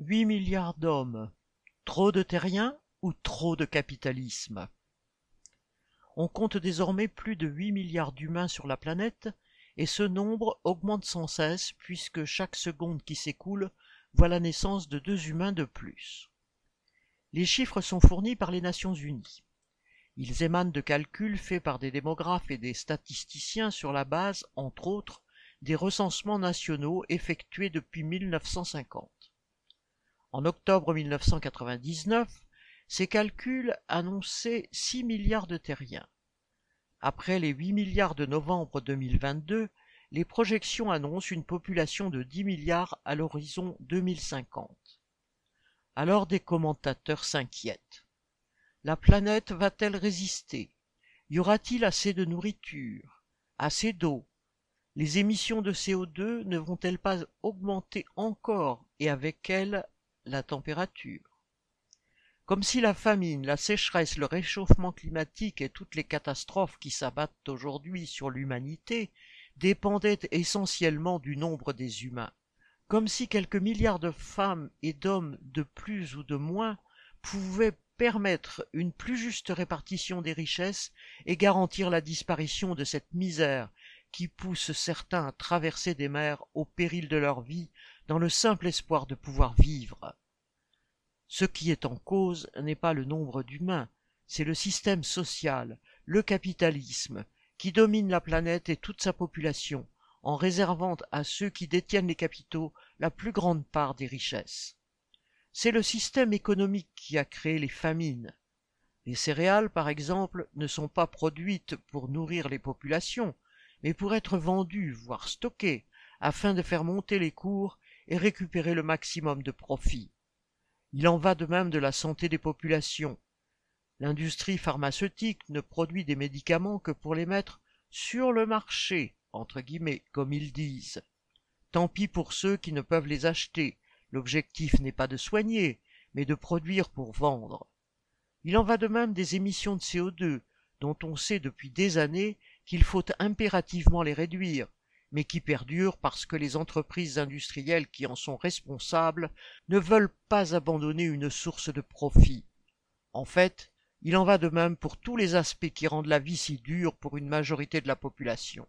Huit milliards d'hommes, trop de terriens ou trop de capitalisme? On compte désormais plus de huit milliards d'humains sur la planète et ce nombre augmente sans cesse puisque chaque seconde qui s'écoule voit la naissance de deux humains de plus. Les chiffres sont fournis par les Nations Unies. Ils émanent de calculs faits par des démographes et des statisticiens sur la base, entre autres, des recensements nationaux effectués depuis 1950. En octobre 1999, ces calculs annonçaient 6 milliards de terriens. Après les 8 milliards de novembre 2022, les projections annoncent une population de 10 milliards à l'horizon 2050. Alors des commentateurs s'inquiètent. La planète va-t-elle résister? Y aura-t-il assez de nourriture Assez d'eau? Les émissions de CO2 ne vont-elles pas augmenter encore et avec elles la température. Comme si la famine, la sécheresse, le réchauffement climatique et toutes les catastrophes qui s'abattent aujourd'hui sur l'humanité dépendaient essentiellement du nombre des humains. Comme si quelques milliards de femmes et d'hommes de plus ou de moins pouvaient permettre une plus juste répartition des richesses et garantir la disparition de cette misère qui pousse certains à traverser des mers au péril de leur vie dans le simple espoir de pouvoir vivre. Ce qui est en cause n'est pas le nombre d'humains, c'est le système social, le capitalisme, qui domine la planète et toute sa population, en réservant à ceux qui détiennent les capitaux la plus grande part des richesses. C'est le système économique qui a créé les famines. Les céréales, par exemple, ne sont pas produites pour nourrir les populations, mais pour être vendues, voire stockées, afin de faire monter les cours et récupérer le maximum de profit. Il en va de même de la santé des populations. L'industrie pharmaceutique ne produit des médicaments que pour les mettre sur le marché, entre guillemets, comme ils disent. Tant pis pour ceux qui ne peuvent les acheter. L'objectif n'est pas de soigner, mais de produire pour vendre. Il en va de même des émissions de CO2, dont on sait depuis des années qu'il faut impérativement les réduire, mais qui perdurent parce que les entreprises industrielles qui en sont responsables ne veulent pas abandonner une source de profit. En fait, il en va de même pour tous les aspects qui rendent la vie si dure pour une majorité de la population.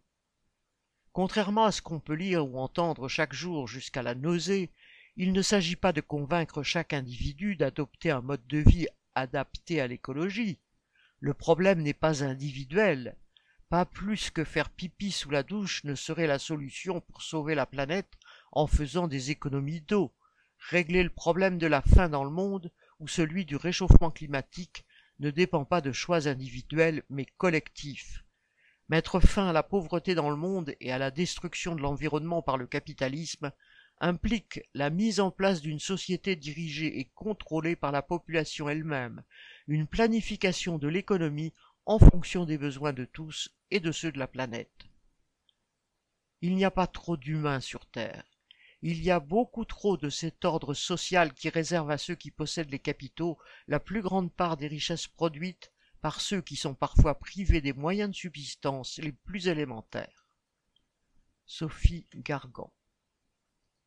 Contrairement à ce qu'on peut lire ou entendre chaque jour jusqu'à la nausée, il ne s'agit pas de convaincre chaque individu d'adopter un mode de vie adapté à l'écologie. Le problème n'est pas individuel, pas plus que faire pipi sous la douche ne serait la solution pour sauver la planète en faisant des économies d'eau, régler le problème de la faim dans le monde ou celui du réchauffement climatique ne dépend pas de choix individuels mais collectifs. Mettre fin à la pauvreté dans le monde et à la destruction de l'environnement par le capitalisme implique la mise en place d'une société dirigée et contrôlée par la population elle-même, une planification de l'économie en fonction des besoins de tous et de ceux de la planète. Il n'y a pas trop d'humains sur Terre. Il y a beaucoup trop de cet ordre social qui réserve à ceux qui possèdent les capitaux la plus grande part des richesses produites par ceux qui sont parfois privés des moyens de subsistance les plus élémentaires. Sophie Gargan